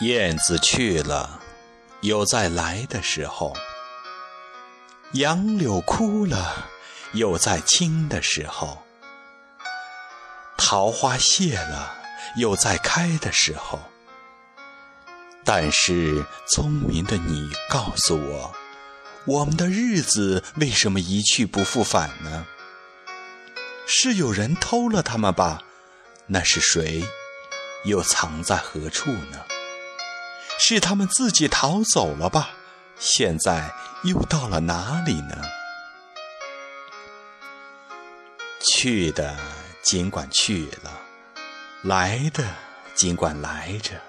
燕子去了，有再来的时候；杨柳枯了，有再青的时候；桃花谢了，有再开的时候。但是聪明的你告诉我，我们的日子为什么一去不复返呢？是有人偷了它们吧？那是谁？又藏在何处呢？是他们自己逃走了吧？现在又到了哪里呢？去的尽管去了，来的尽管来着。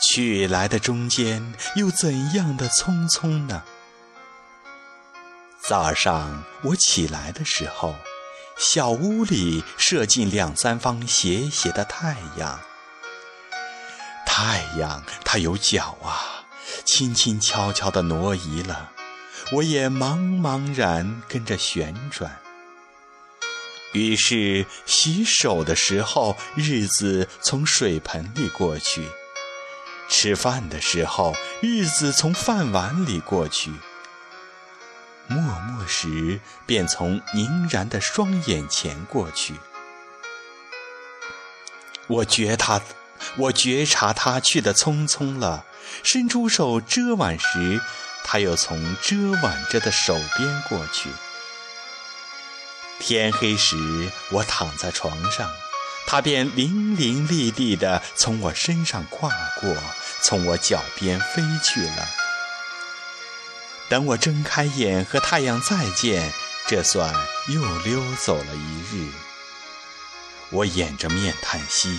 去来的中间又怎样的匆匆呢？早上我起来的时候，小屋里射进两三方斜斜的太阳。太阳它有脚啊，轻轻悄悄地挪移了，我也茫茫然跟着旋转。于是洗手的时候，日子从水盆里过去；吃饭的时候，日子从饭碗里过去；默默时，便从凝然的双眼前过去。我觉他。我觉察他去的匆匆了，伸出手遮挽时，他又从遮挽着的手边过去。天黑时，我躺在床上，他便伶伶俐俐地从我身上跨过，从我脚边飞去了。等我睁开眼和太阳再见，这算又溜走了一日。我掩着面叹息。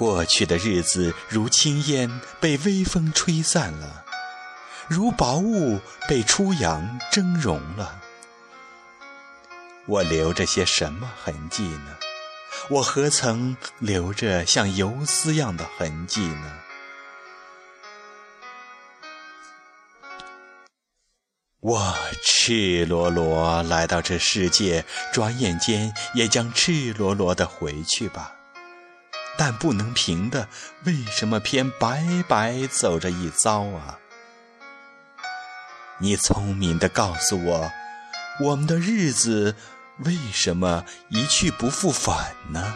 过去的日子如轻烟，被微风吹散了；如薄雾，被初阳蒸融了。我留着些什么痕迹呢？我何曾留着像游丝样的痕迹呢？我赤裸裸来到这世界，转眼间也将赤裸裸的回去吧。但不能平的，为什么偏白白走这一遭啊？你聪明的告诉我，我们的日子为什么一去不复返呢？